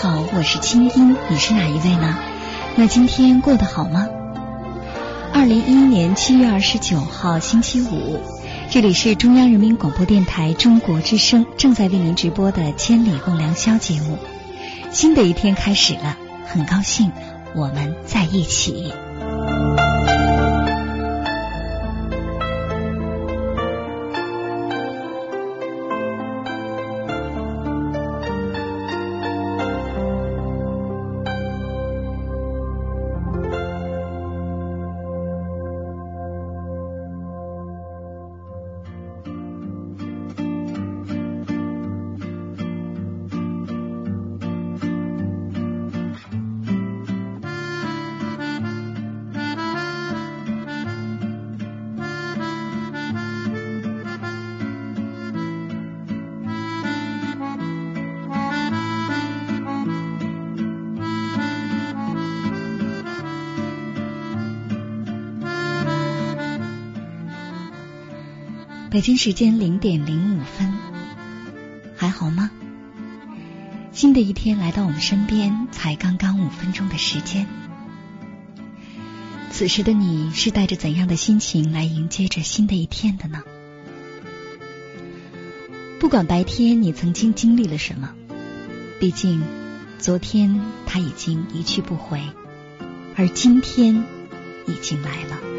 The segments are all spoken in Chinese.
好，我是清音，你是哪一位呢？那今天过得好吗？二零一一年七月二十九号星期五，这里是中央人民广播电台中国之声正在为您直播的《千里共良宵》节目。新的一天开始了，很高兴我们在一起。北京时间零点零五分，还好吗？新的一天来到我们身边，才刚刚五分钟的时间。此时的你是带着怎样的心情来迎接着新的一天的呢？不管白天你曾经经历了什么，毕竟昨天他已经一去不回，而今天已经来了。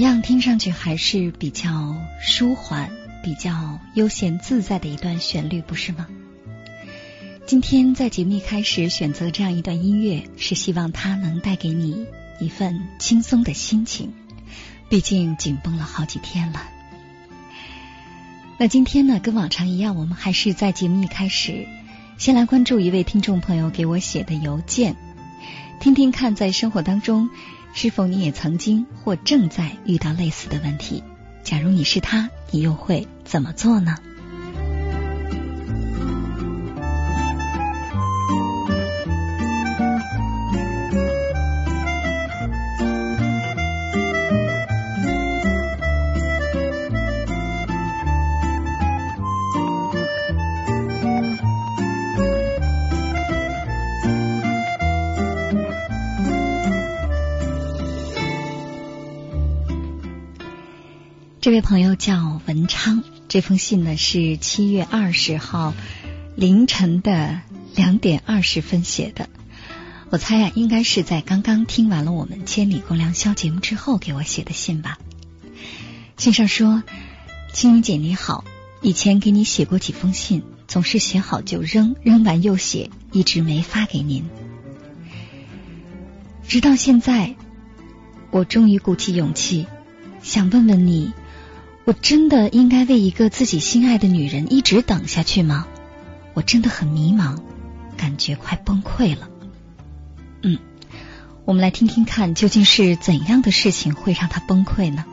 一样？听上去还是比较舒缓、比较悠闲自在的一段旋律，不是吗？今天在节目一开始选择这样一段音乐，是希望它能带给你一份轻松的心情。毕竟紧绷了好几天了。那今天呢，跟往常一样，我们还是在节目一开始先来关注一位听众朋友给我写的邮件，听听看在生活当中。是否你也曾经或正在遇到类似的问题？假如你是他，你又会怎么做呢？这位朋友叫文昌，这封信呢是七月二十号凌晨的两点二十分写的。我猜呀，应该是在刚刚听完了我们《千里共良宵》节目之后给我写的信吧。信上说：“青云姐你好，以前给你写过几封信，总是写好就扔，扔完又写，一直没发给您。直到现在，我终于鼓起勇气，想问问你。”我真的应该为一个自己心爱的女人一直等下去吗？我真的很迷茫，感觉快崩溃了。嗯，我们来听听看，究竟是怎样的事情会让他崩溃呢？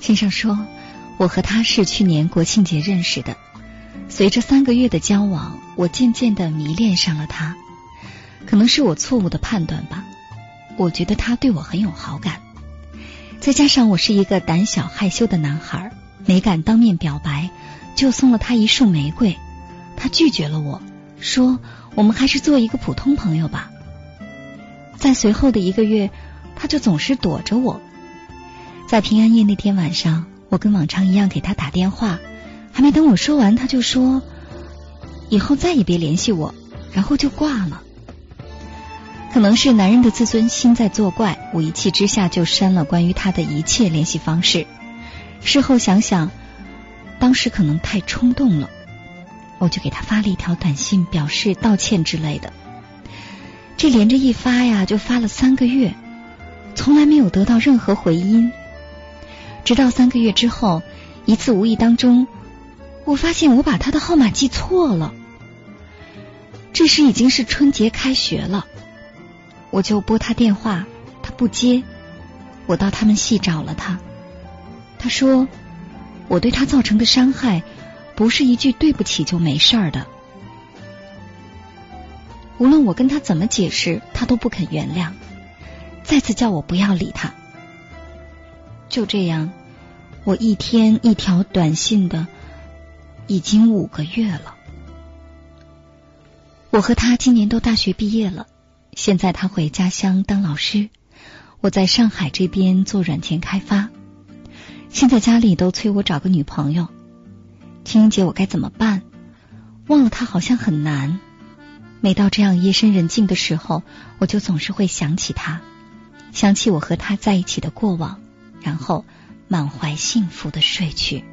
先生说，我和他是去年国庆节认识的，随着三个月的交往，我渐渐的迷恋上了他。可能是我错误的判断吧，我觉得他对我很有好感。再加上我是一个胆小害羞的男孩，没敢当面表白，就送了他一束玫瑰。他拒绝了我，说我们还是做一个普通朋友吧。在随后的一个月，他就总是躲着我。在平安夜那天晚上，我跟往常一样给他打电话，还没等我说完，他就说以后再也别联系我，然后就挂了。可能是男人的自尊心在作怪，我一气之下就删了关于他的一切联系方式。事后想想，当时可能太冲动了，我就给他发了一条短信，表示道歉之类的。这连着一发呀，就发了三个月，从来没有得到任何回音。直到三个月之后，一次无意当中，我发现我把他的号码记错了。这时已经是春节开学了。我就拨他电话，他不接。我到他们系找了他，他说我对他造成的伤害不是一句对不起就没事儿的。无论我跟他怎么解释，他都不肯原谅，再次叫我不要理他。就这样，我一天一条短信的，已经五个月了。我和他今年都大学毕业了。现在他回家乡当老师，我在上海这边做软件开发。现在家里都催我找个女朋友，情人节我该怎么办？忘了他好像很难。每到这样夜深人静的时候，我就总是会想起他，想起我和他在一起的过往，然后满怀幸福的睡去。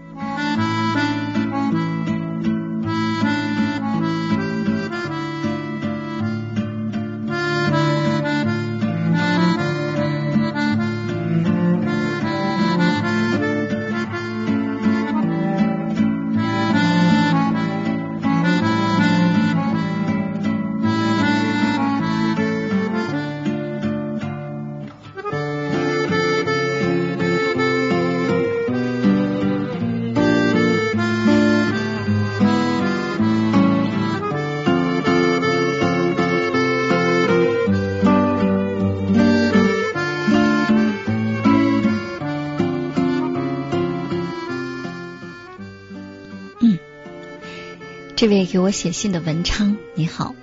这位给我写信的文昌，你好。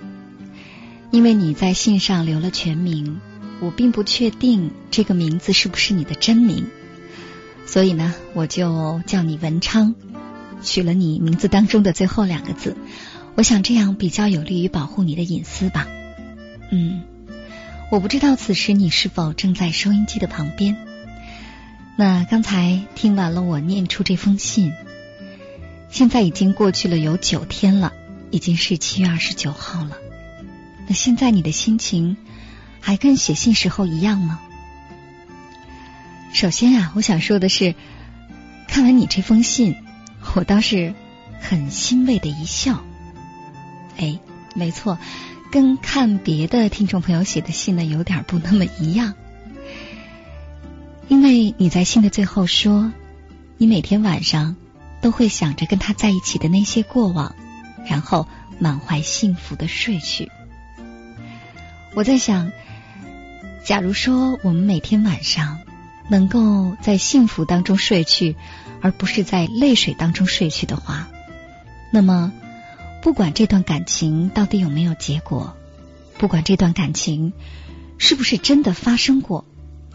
因为你在信上留了全名，我并不确定这个名字是不是你的真名，所以呢，我就叫你文昌，取了你名字当中的最后两个字。我想这样比较有利于保护你的隐私吧。嗯，我不知道此时你是否正在收音机的旁边。那刚才听完了我念出这封信。现在已经过去了有九天了，已经是七月二十九号了。那现在你的心情还跟写信时候一样吗？首先啊，我想说的是，看完你这封信，我倒是很欣慰的一笑。哎，没错，跟看别的听众朋友写的信呢，有点不那么一样。因为你在信的最后说，你每天晚上。都会想着跟他在一起的那些过往，然后满怀幸福的睡去。我在想，假如说我们每天晚上能够在幸福当中睡去，而不是在泪水当中睡去的话，那么不管这段感情到底有没有结果，不管这段感情是不是真的发生过，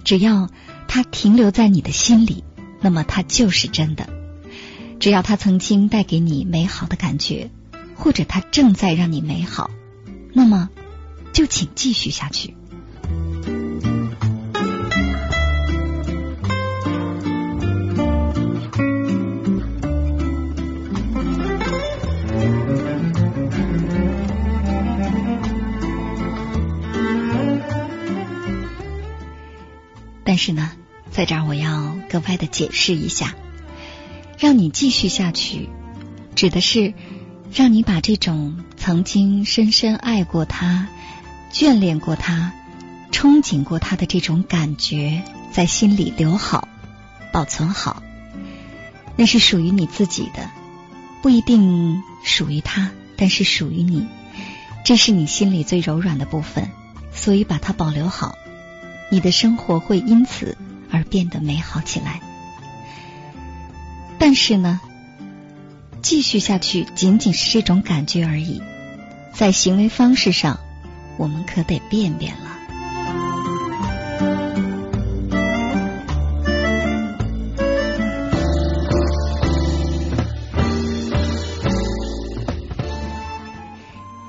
只要它停留在你的心里。那么它就是真的。只要它曾经带给你美好的感觉，或者它正在让你美好，那么就请继续下去。但是呢，在这儿我要格外的解释一下，让你继续下去，指的是让你把这种曾经深深爱过他、眷恋过他、憧憬过他的这种感觉，在心里留好、保存好。那是属于你自己的，不一定属于他，但是属于你。这是你心里最柔软的部分，所以把它保留好。你的生活会因此而变得美好起来，但是呢，继续下去仅仅是这种感觉而已，在行为方式上，我们可得变变了。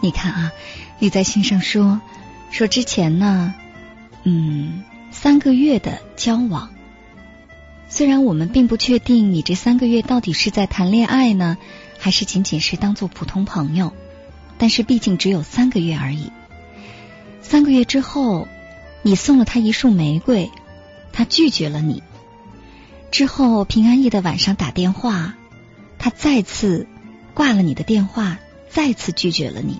你看啊，你在信上说说之前呢。嗯，三个月的交往，虽然我们并不确定你这三个月到底是在谈恋爱呢，还是仅仅是当做普通朋友，但是毕竟只有三个月而已。三个月之后，你送了他一束玫瑰，他拒绝了你。之后平安夜的晚上打电话，他再次挂了你的电话，再次拒绝了你。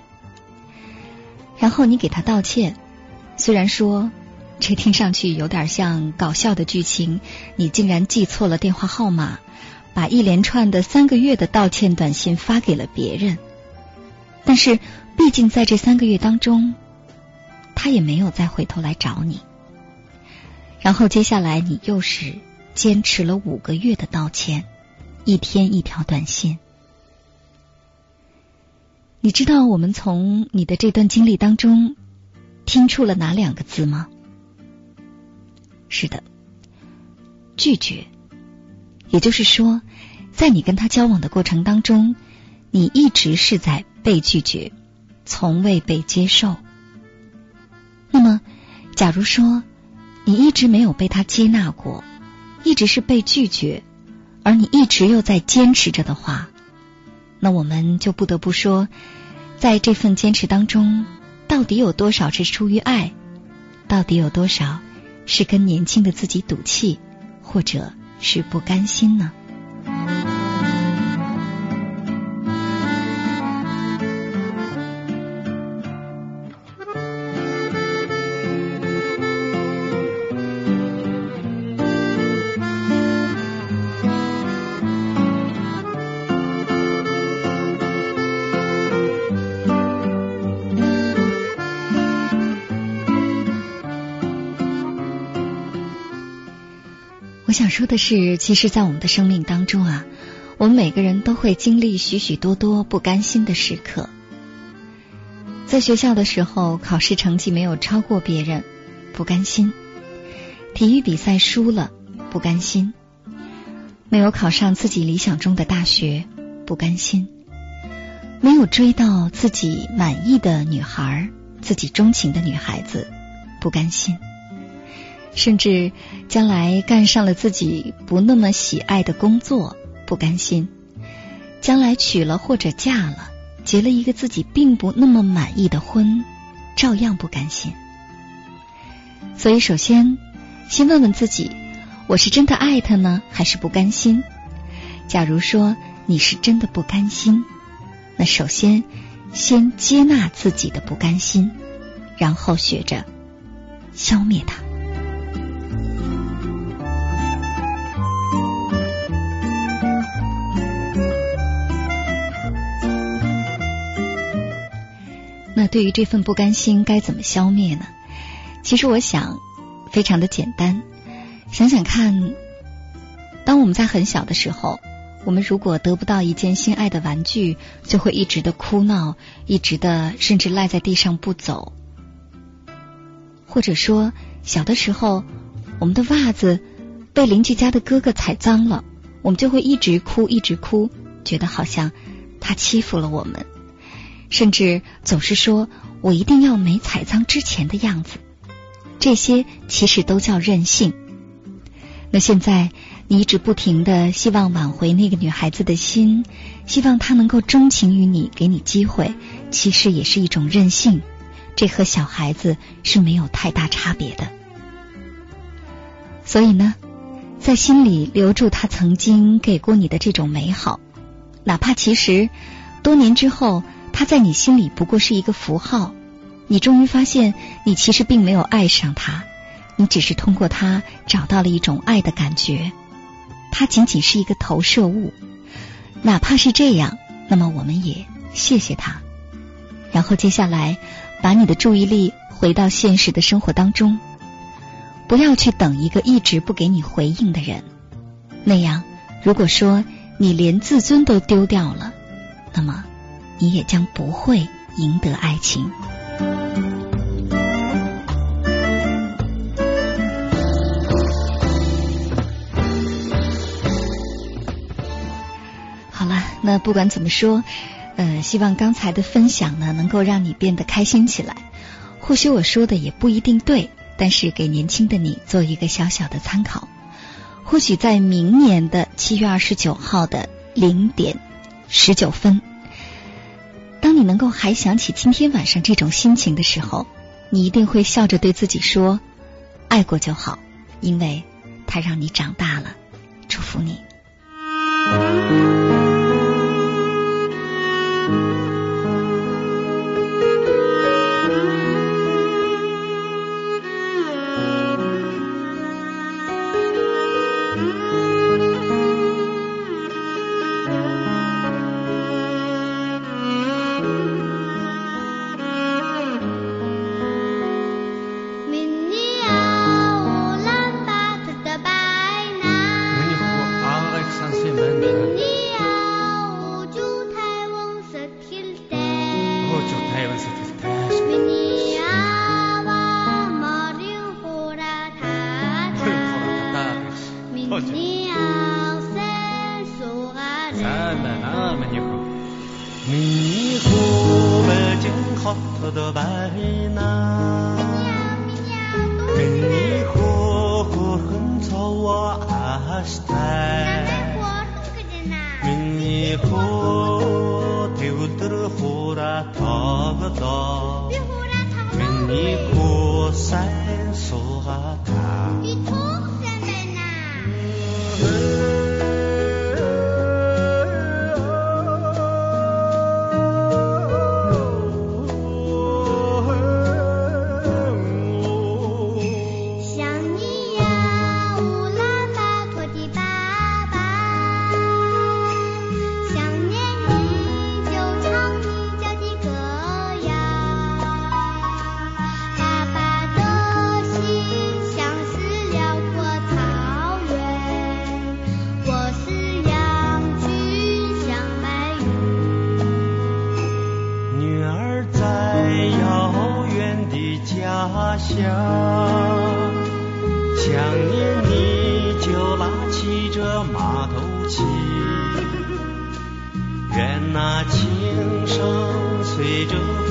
然后你给他道歉，虽然说。这听上去有点像搞笑的剧情，你竟然记错了电话号码，把一连串的三个月的道歉短信发给了别人。但是，毕竟在这三个月当中，他也没有再回头来找你。然后接下来，你又是坚持了五个月的道歉，一天一条短信。你知道我们从你的这段经历当中听出了哪两个字吗？是的，拒绝，也就是说，在你跟他交往的过程当中，你一直是在被拒绝，从未被接受。那么，假如说你一直没有被他接纳过，一直是被拒绝，而你一直又在坚持着的话，那我们就不得不说，在这份坚持当中，到底有多少是出于爱，到底有多少？是跟年轻的自己赌气，或者是不甘心呢？想说的是，其实，在我们的生命当中啊，我们每个人都会经历许许多多不甘心的时刻。在学校的时候，考试成绩没有超过别人，不甘心；体育比赛输了，不甘心；没有考上自己理想中的大学，不甘心；没有追到自己满意的女孩、自己钟情的女孩子，不甘心。甚至将来干上了自己不那么喜爱的工作，不甘心；将来娶了或者嫁了，结了一个自己并不那么满意的婚，照样不甘心。所以，首先先问问自己：我是真的爱他呢，还是不甘心？假如说你是真的不甘心，那首先先接纳自己的不甘心，然后学着消灭它。对于这份不甘心该怎么消灭呢？其实我想，非常的简单。想想看，当我们在很小的时候，我们如果得不到一件心爱的玩具，就会一直的哭闹，一直的甚至赖在地上不走。或者说，小的时候，我们的袜子被邻居家的哥哥踩脏了，我们就会一直哭，一直哭，觉得好像他欺负了我们，甚至总是说我一定要没踩脏之前的样子。这些其实都叫任性。那现在你一直不停的希望挽回那个女孩子的心，希望她能够钟情于你，给你机会，其实也是一种任性。这和小孩子是没有太大差别的。所以呢，在心里留住他曾经给过你的这种美好，哪怕其实多年之后，他在你心里不过是一个符号。你终于发现，你其实并没有爱上他，你只是通过他找到了一种爱的感觉。他仅仅是一个投射物，哪怕是这样，那么我们也谢谢他。然后接下来，把你的注意力回到现实的生活当中，不要去等一个一直不给你回应的人。那样，如果说你连自尊都丢掉了，那么你也将不会赢得爱情。好了，那不管怎么说，呃，希望刚才的分享呢，能够让你变得开心起来。或许我说的也不一定对，但是给年轻的你做一个小小的参考。或许在明年的七月二十九号的零点十九分。当你能够还想起今天晚上这种心情的时候，你一定会笑着对自己说：“爱过就好，因为它让你长大了。”祝福你。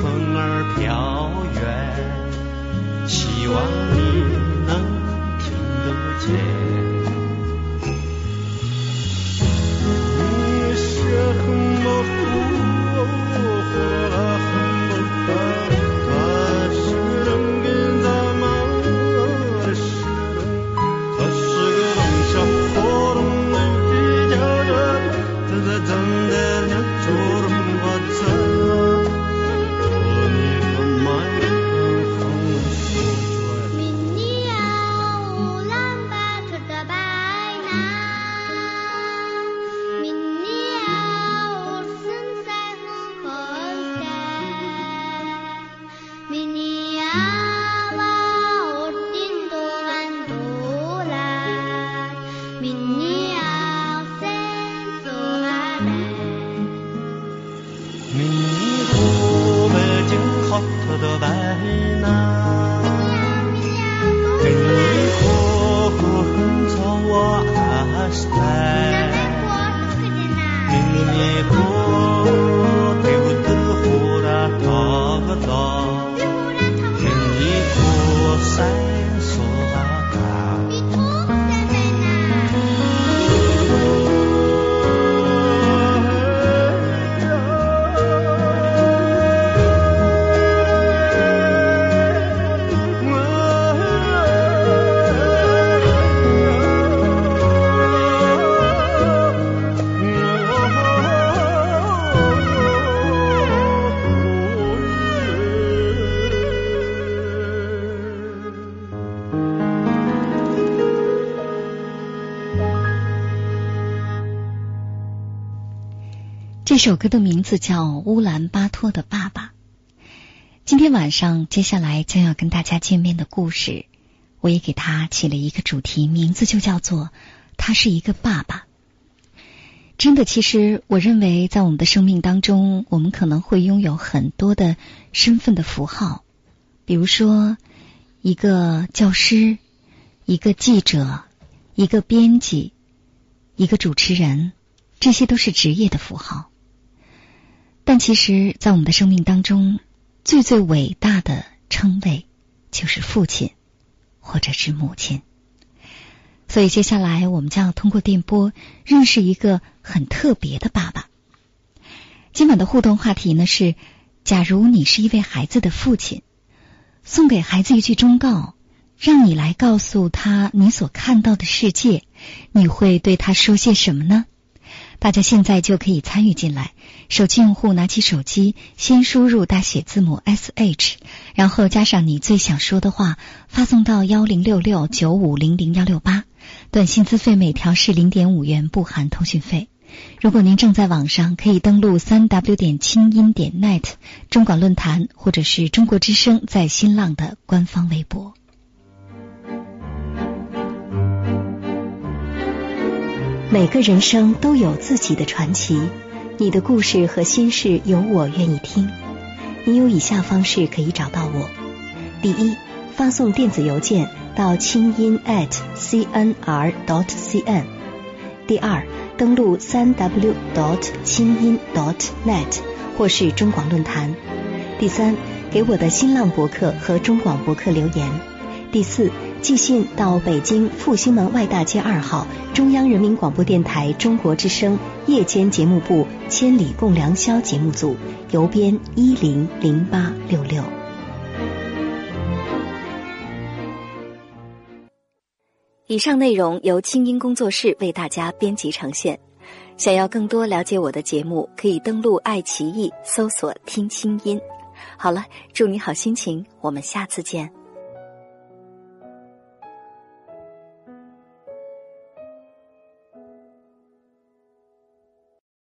风儿飘远希望你能听得见。首歌的名字叫《乌兰巴托的爸爸》。今天晚上，接下来将要跟大家见面的故事，我也给他起了一个主题，名字就叫做“他是一个爸爸”。真的，其实我认为，在我们的生命当中，我们可能会拥有很多的身份的符号，比如说一个教师、一个记者、一个编辑、一个主持人，这些都是职业的符号。但其实，在我们的生命当中，最最伟大的称谓就是父亲，或者是母亲。所以接下来我们将要通过电波认识一个很特别的爸爸。今晚的互动话题呢是：假如你是一位孩子的父亲，送给孩子一句忠告，让你来告诉他你所看到的世界，你会对他说些什么呢？大家现在就可以参与进来。手机用户拿起手机，先输入大写字母 S H，然后加上你最想说的话，发送到幺零六六九五零零幺六八。短信资费每条是零点五元，不含通讯费。如果您正在网上，可以登录三 W 点清音点 net 中广论坛，或者是中国之声在新浪的官方微博。每个人生都有自己的传奇，你的故事和心事有我愿意听。你有以下方式可以找到我：第一，发送电子邮件到清音 at cnr dot cn；第二，登录三 w dot 清音 dot net 或是中广论坛；第三，给我的新浪博客和中广博客留言；第四。寄信到北京复兴门外大街二号中央人民广播电台中国之声夜间节目部《千里共良宵》节目组，邮编一零零八六六。以上内容由清音工作室为大家编辑呈现。想要更多了解我的节目，可以登录爱奇艺搜索“听清音”。好了，祝你好心情，我们下次见。